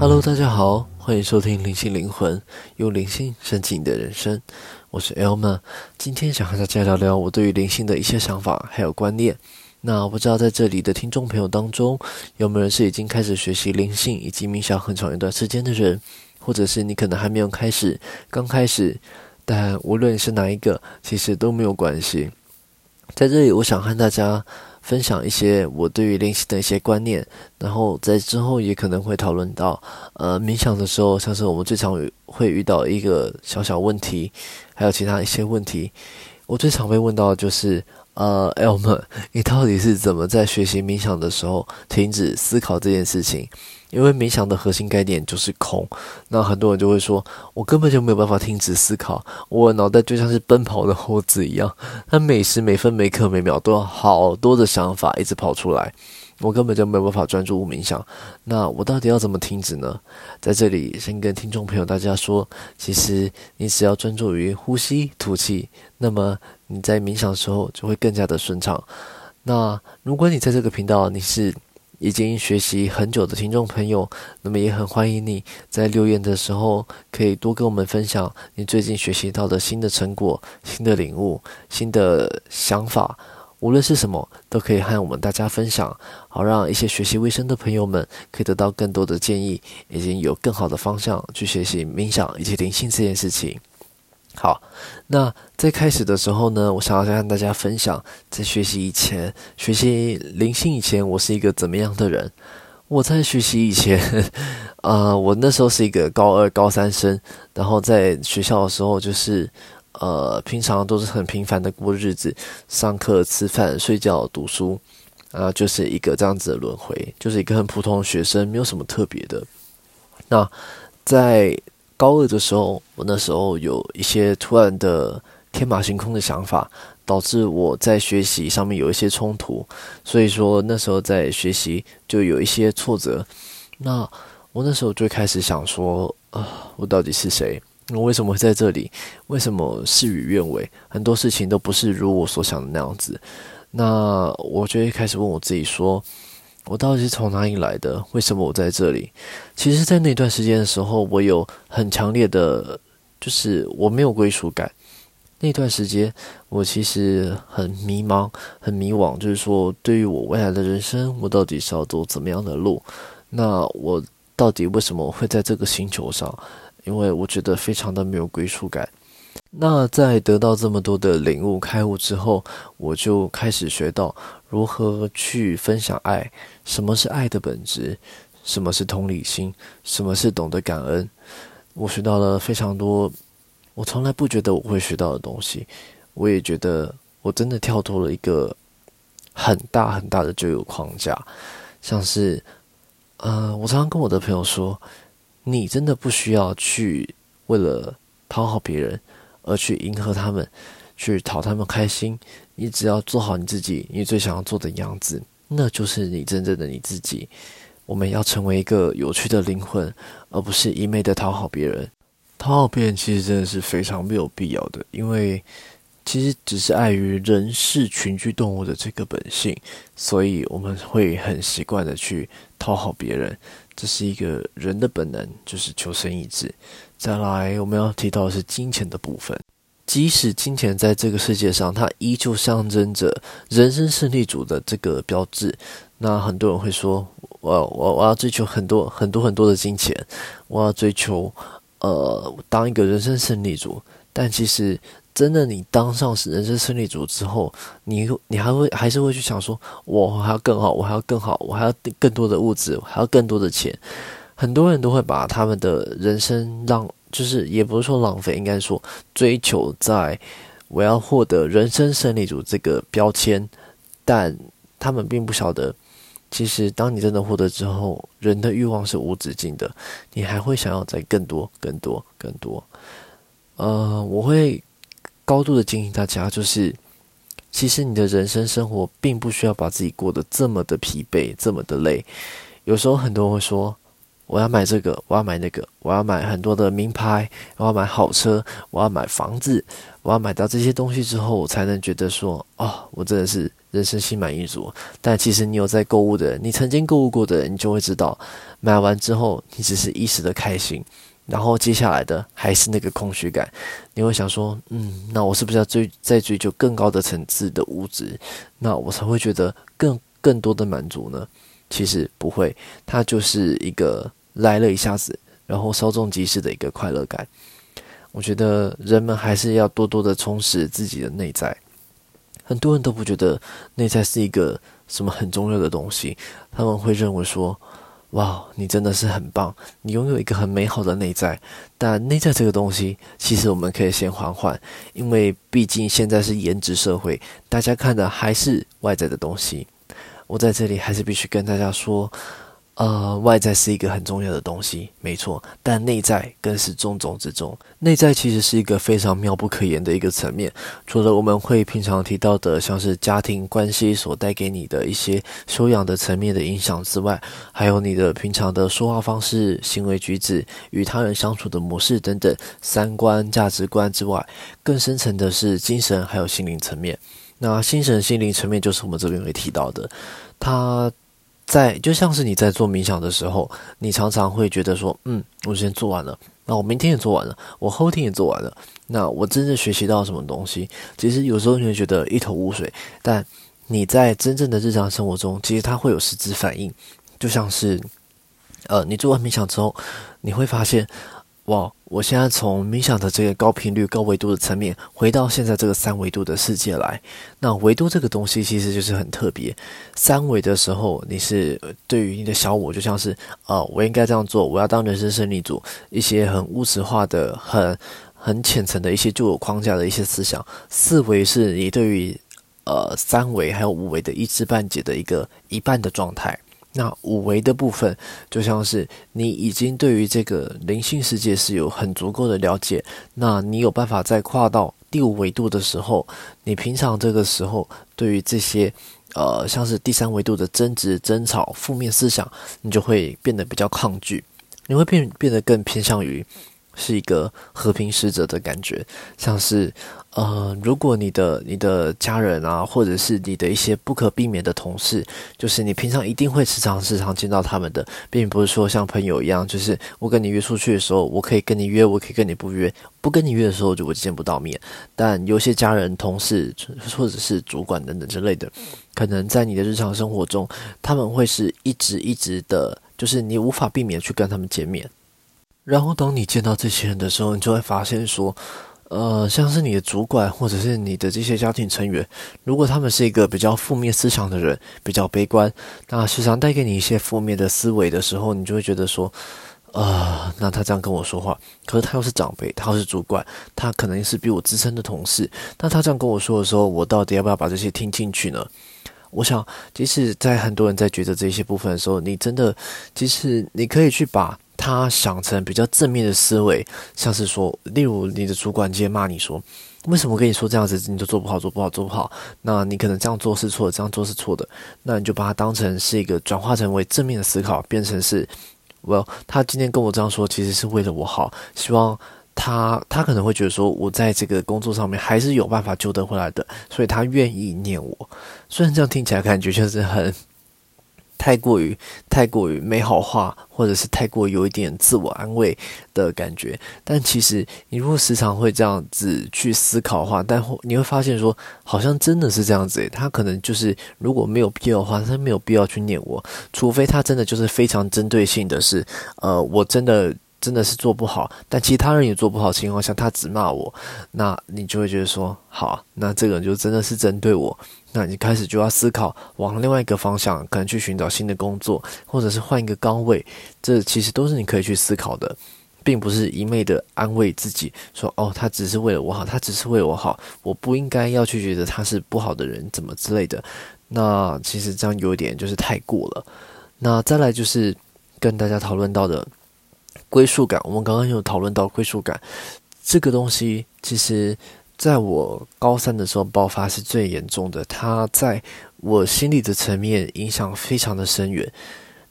Hello，大家好，欢迎收听灵性灵魂，用灵性升级你的人生。我是 Elma，今天想和大家聊聊我对于灵性的一些想法还有观念。那不知道在这里的听众朋友当中，有没有人是已经开始学习灵性以及冥想很长一段时间的人，或者是你可能还没有开始，刚开始，但无论是哪一个，其实都没有关系。在这里，我想和大家。分享一些我对于练习的一些观念，然后在之后也可能会讨论到，呃，冥想的时候，像是我们最常会遇到一个小小问题，还有其他一些问题。我最常被问到的就是。呃，Elmer，你到底是怎么在学习冥想的时候停止思考这件事情？因为冥想的核心概念就是空，那很多人就会说，我根本就没有办法停止思考，我脑袋就像是奔跑的猴子一样，它每时每分每刻每秒都有好多的想法一直跑出来。我根本就没有办法专注冥想，那我到底要怎么停止呢？在这里先跟听众朋友大家说，其实你只要专注于呼吸吐气，那么你在冥想的时候就会更加的顺畅。那如果你在这个频道你是已经学习很久的听众朋友，那么也很欢迎你在留言的时候可以多跟我们分享你最近学习到的新的成果、新的领悟、新的想法。无论是什么，都可以和我们大家分享，好让一些学习卫生的朋友们可以得到更多的建议，已经有更好的方向去学习冥想以及灵性这件事情。好，那在开始的时候呢，我想要跟大家分享，在学习以前，学习灵性以前，我是一个怎么样的人？我在学习以前，呃，我那时候是一个高二、高三生，然后在学校的时候就是。呃，平常都是很平凡的过日子，上课、吃饭、睡觉、读书，啊，就是一个这样子的轮回，就是一个很普通的学生，没有什么特别的。那在高二的时候，我那时候有一些突然的天马行空的想法，导致我在学习上面有一些冲突，所以说那时候在学习就有一些挫折。那我那时候就开始想说，啊，我到底是谁？我为什么会在这里？为什么事与愿违？很多事情都不是如我所想的那样子。那我就一开始问我自己说：我到底是从哪里来的？为什么我在这里？其实，在那段时间的时候，我有很强烈的，就是我没有归属感。那段时间，我其实很迷茫、很迷惘，就是说，对于我未来的人生，我到底是要走怎么样的路？那我到底为什么会在这个星球上？因为我觉得非常的没有归属感。那在得到这么多的领悟开悟之后，我就开始学到如何去分享爱，什么是爱的本质，什么是同理心，什么是懂得感恩。我学到了非常多，我从来不觉得我会学到的东西。我也觉得我真的跳脱了一个很大很大的旧有框架，像是，呃，我常常跟我的朋友说。你真的不需要去为了讨好别人而去迎合他们，去讨他们开心。你只要做好你自己，你最想要做的样子，那就是你真正的你自己。我们要成为一个有趣的灵魂，而不是一昧的讨好别人。讨好别人其实真的是非常没有必要的，因为其实只是碍于人是群居动物的这个本性，所以我们会很习惯的去讨好别人。这是一个人的本能，就是求生意志。再来，我们要提到的是金钱的部分。即使金钱在这个世界上，它依旧象征着人生胜利组的这个标志。那很多人会说：“我我我要追求很多很多很多的金钱，我要追求呃当一个人生胜利组。”但其实。真的，你当上是人生胜利组之后，你你还会还是会去想说，我还要更好，我还要更好，我还要更多的物质，还要更多的钱。很多人都会把他们的人生浪，就是也不是说浪费，应该说追求在我要获得人生胜利组这个标签，但他们并不晓得，其实当你真的获得之后，人的欲望是无止境的，你还会想要再更多、更多、更多。呃，我会。高度的建议大家，就是其实你的人生生活并不需要把自己过得这么的疲惫，这么的累。有时候很多人会说：“我要买这个，我要买那个，我要买很多的名牌，我要买好车，我要买房子，我要买到这些东西之后，我才能觉得说，哦，我真的是人生心满意足。”但其实你有在购物的人，你曾经购物过的人，你就会知道，买完之后你只是一时的开心，然后接下来的还是那个空虚感。你会想说，嗯，那我是不是要追再追求更高的层次的物质，那我才会觉得更更多的满足呢？其实不会，它就是一个来了一下子，然后稍纵即逝的一个快乐感。我觉得人们还是要多多的充实自己的内在。很多人都不觉得内在是一个什么很重要的东西，他们会认为说：“哇，你真的是很棒，你拥有一个很美好的内在。”但内在这个东西，其实我们可以先缓缓，因为毕竟现在是颜值社会，大家看的还是外在的东西。我在这里还是必须跟大家说。呃，外在是一个很重要的东西，没错，但内在更是重中之重。内在其实是一个非常妙不可言的一个层面，除了我们会平常提到的，像是家庭关系所带给你的一些修养的层面的影响之外，还有你的平常的说话方式、行为举止、与他人相处的模式等等，三观、价值观之外，更深层的是精神还有心灵层面。那精神、心灵层面就是我们这边会提到的，它。在就像是你在做冥想的时候，你常常会觉得说，嗯，我今天做完了，那我明天也做完了，我后天也做完了，那我真正学习到什么东西？其实有时候你会觉得一头雾水，但你在真正的日常生活中，其实它会有实质反应，就像是，呃，你做完冥想之后，你会发现。哇！我现在从冥想的这个高频率、高维度的层面，回到现在这个三维度的世界来。那维度这个东西其实就是很特别。三维的时候，你是对于你的小我，就像是呃，我应该这样做，我要当人生胜利组，一些很物质化的、很很浅层的一些旧有框架的一些思想。四维是你对于呃三维还有五维的一知半解的一个一半的状态。那五维的部分，就像是你已经对于这个灵性世界是有很足够的了解，那你有办法在跨到第五维度的时候，你平常这个时候对于这些呃像是第三维度的争执、争吵、负面思想，你就会变得比较抗拒，你会变变得更偏向于是一个和平使者的感觉，像是。呃，如果你的你的家人啊，或者是你的一些不可避免的同事，就是你平常一定会时常时常见到他们的，并不是说像朋友一样，就是我跟你约出去的时候，我可以跟你约，我可以跟你不约，不跟你约的时候就我见不到面。但有些家人、同事或者是主管等等之类的，可能在你的日常生活中，他们会是一直一直的，就是你无法避免去跟他们见面。然后当你见到这些人的时候，你就会发现说。呃，像是你的主管或者是你的这些家庭成员，如果他们是一个比较负面思想的人，比较悲观，那时常带给你一些负面的思维的时候，你就会觉得说，啊，那他这样跟我说话，可是他又是长辈，他又是主管，他可能是比我资深的同事，那他这样跟我说的时候，我到底要不要把这些听进去呢？我想，即使在很多人在觉得这些部分的时候，你真的，即使你可以去把。他想成比较正面的思维，像是说，例如你的主管今天骂你说，为什么跟你说这样子，你都做不好，做不好，做不好？那你可能这样做是错的，这样做是错的，那你就把它当成是一个转化成为正面的思考，变成是，Well，他今天跟我这样说，其实是为了我好，希望他他可能会觉得说我在这个工作上面还是有办法救得回来的，所以他愿意念我。虽然这样听起来感觉就是很。太过于太过于美好化，或者是太过有一点自我安慰的感觉。但其实，你如果时常会这样子去思考的话，但你会发现说，好像真的是这样子。他可能就是如果没有必要的话，他没有必要去念我，除非他真的就是非常针对性的是，呃，我真的。真的是做不好，但其他人也做不好情况下，他只骂我，那你就会觉得说，好，那这个人就真的是针对我，那你开始就要思考往另外一个方向，可能去寻找新的工作，或者是换一个岗位，这其实都是你可以去思考的，并不是一昧的安慰自己说，哦，他只是为了我好，他只是为我好，我不应该要去觉得他是不好的人，怎么之类的，那其实这样有点就是太过了。那再来就是跟大家讨论到的。归属感，我们刚刚有讨论到归属感这个东西，其实在我高三的时候爆发是最严重的，它在我心理的层面影响非常的深远。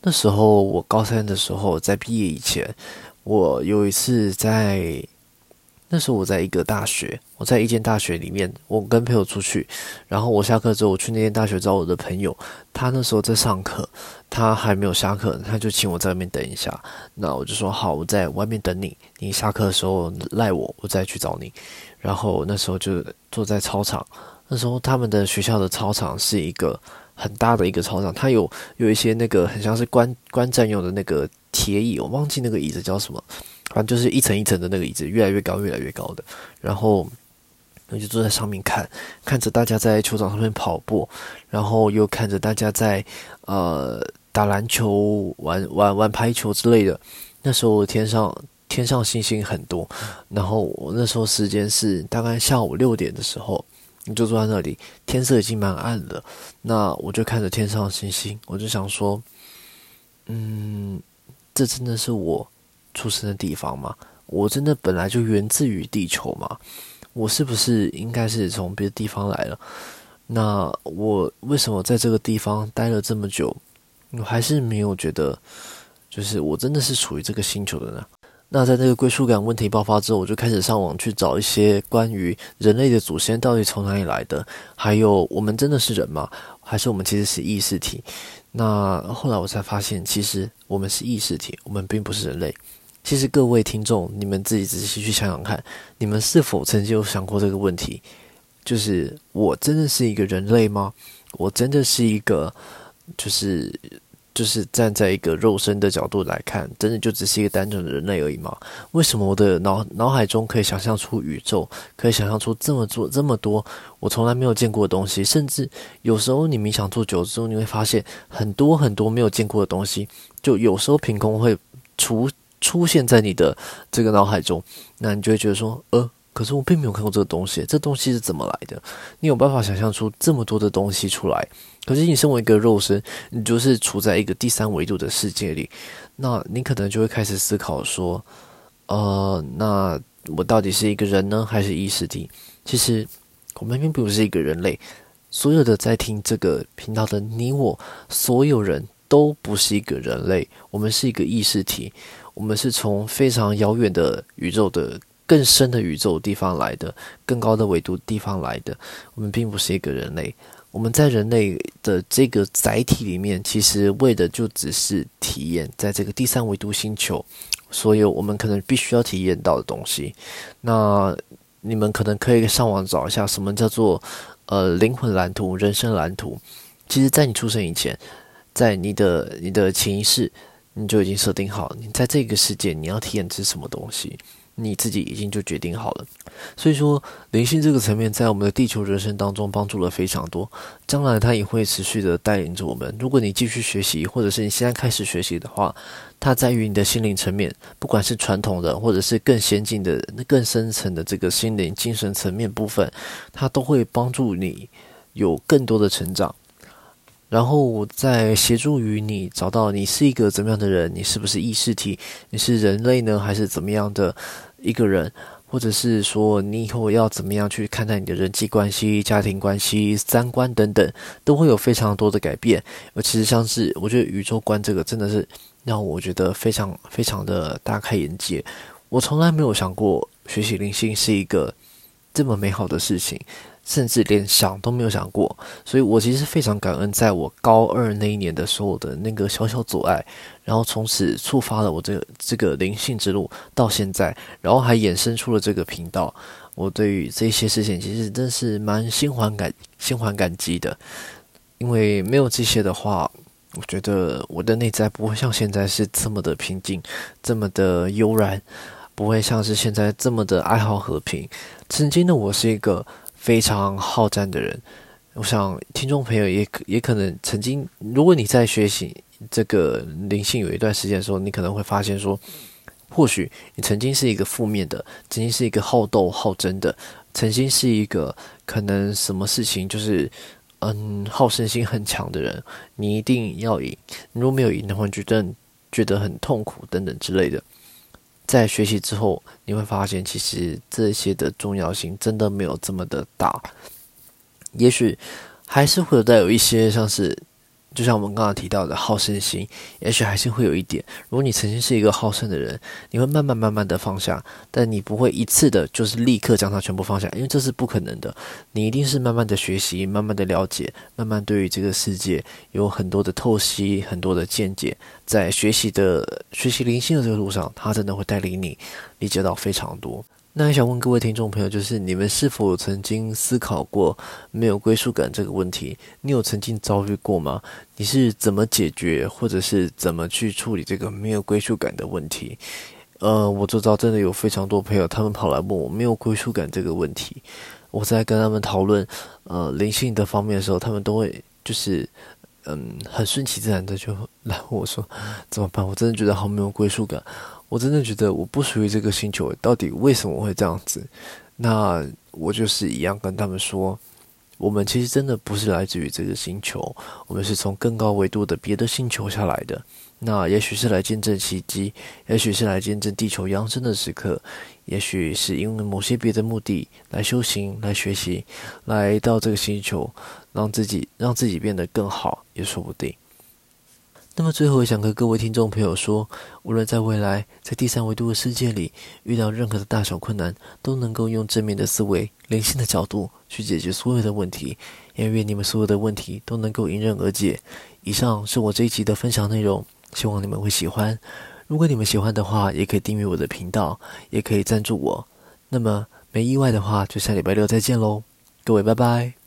那时候我高三的时候，在毕业以前，我有一次在那时候我在一个大学，我在一间大学里面，我跟朋友出去，然后我下课之后，我去那间大学找我的朋友，他那时候在上课，他还没有下课，他就请我在外面等一下。那我就说好，我在外面等你，你下课的时候赖我，我再去找你。然后那时候就坐在操场，那时候他们的学校的操场是一个很大的一个操场，它有有一些那个很像是观观战用的那个铁椅，我忘记那个椅子叫什么。反正就是一层一层的那个椅子，越来越高，越来越高的。然后我就坐在上面看，看着大家在球场上面跑步，然后又看着大家在呃打篮球、玩玩玩排球之类的。那时候天上天上星星很多，然后我那时候时间是大概下午六点的时候，你就坐在那里，天色已经蛮暗了。那我就看着天上的星星，我就想说，嗯，这真的是我。出生的地方吗？我真的本来就源自于地球吗？我是不是应该是从别的地方来了？那我为什么在这个地方待了这么久，我还是没有觉得，就是我真的是属于这个星球的呢？那在那个归属感问题爆发之后，我就开始上网去找一些关于人类的祖先到底从哪里来的，还有我们真的是人吗？还是我们其实是意识体？那后来我才发现，其实我们是意识体，我们并不是人类。其实各位听众，你们自己仔细去想想看，你们是否曾经有想过这个问题？就是我真的是一个人类吗？我真的是一个，就是就是站在一个肉身的角度来看，真的就只是一个单纯的人类而已吗？为什么我的脑脑海中可以想象出宇宙，可以想象出这么多这么多我从来没有见过的东西？甚至有时候你冥想做久之后，你会发现很多很多没有见过的东西，就有时候凭空会出。出现在你的这个脑海中，那你就会觉得说，呃，可是我并没有看过这个东西，这东西是怎么来的？你有办法想象出这么多的东西出来？可是你身为一个肉身，你就是处在一个第三维度的世界里，那你可能就会开始思考说，呃，那我到底是一个人呢，还是意识体？其实我们并不是一个人类，所有的在听这个频道的你我，所有人都不是一个人类，我们是一个意识体。我们是从非常遥远的宇宙的更深的宇宙地方来的，更高的纬度地方来的。我们并不是一个人类。我们在人类的这个载体里面，其实为的就只是体验在这个第三维度星球所有我们可能必须要体验到的东西。那你们可能可以上网找一下什么叫做呃灵魂蓝图、人生蓝图。其实，在你出生以前，在你的你的潜意识。你就已经设定好，你在这个世界你要体验是什么东西，你自己已经就决定好了。所以说，灵性这个层面在我们的地球人生当中帮助了非常多，将来它也会持续的带领着我们。如果你继续学习，或者是你现在开始学习的话，它在于你的心灵层面，不管是传统的，或者是更先进的、那更深层的这个心灵、精神层面部分，它都会帮助你有更多的成长。然后我再协助于你找到你是一个怎么样的人，你是不是意识体，你是人类呢，还是怎么样的一个人，或者是说你以后要怎么样去看待你的人际关系、家庭关系、三观等等，都会有非常多的改变。而其实像是我觉得宇宙观这个真的是让我觉得非常非常的大开眼界。我从来没有想过学习灵性是一个这么美好的事情。甚至连想都没有想过，所以我其实非常感恩，在我高二那一年的时候的那个小小阻碍，然后从此触发了我这个这个灵性之路到现在，然后还衍生出了这个频道。我对于这些事情其实真是蛮心怀感心怀感激的，因为没有这些的话，我觉得我的内在不会像现在是这么的平静，这么的悠然，不会像是现在这么的爱好和平。曾经的我是一个。非常好战的人，我想听众朋友也可也可能曾经，如果你在学习这个灵性有一段时间的时候，你可能会发现说，或许你曾经是一个负面的，曾经是一个好斗好争的，曾经是一个可能什么事情就是嗯好胜心很强的人，你一定要赢，如果没有赢的话，你觉得觉得很痛苦等等之类的。在学习之后，你会发现，其实这些的重要性真的没有这么的大。也许还是会有带有一些像是就像我们刚刚提到的好胜心，也许还是会有一点。如果你曾经是一个好胜的人，你会慢慢慢慢的放下，但你不会一次的，就是立刻将它全部放下，因为这是不可能的。你一定是慢慢的学习，慢慢的了解，慢慢对于这个世界有很多的透析，很多的见解。在学习的学习灵性的这个路上，它真的会带领你理解到非常多。那想问各位听众朋友，就是你们是否曾经思考过没有归属感这个问题？你有曾经遭遇过吗？你是怎么解决，或者是怎么去处理这个没有归属感的问题？呃，我知道真的有非常多朋友，他们跑来问我没有归属感这个问题。我在跟他们讨论呃灵性的方面的时候，他们都会就是嗯很顺其自然的就来问我说怎么办？我真的觉得好没有归属感。我真的觉得我不属于这个星球，到底为什么会这样子？那我就是一样跟他们说，我们其实真的不是来自于这个星球，我们是从更高维度的别的星球下来的。那也许是来见证奇迹，也许是来见证地球扬升的时刻，也许是因为某些别的目的来修行、来学习、来到这个星球，让自己让自己变得更好，也说不定。那么最后，我想跟各位听众朋友说，无论在未来，在第三维度的世界里遇到任何的大小困难，都能够用正面的思维、灵性的角度去解决所有的问题。也愿你们所有的问题都能够迎刃而解。以上是我这一集的分享内容，希望你们会喜欢。如果你们喜欢的话，也可以订阅我的频道，也可以赞助我。那么没意外的话，就下礼拜六再见喽，各位拜拜。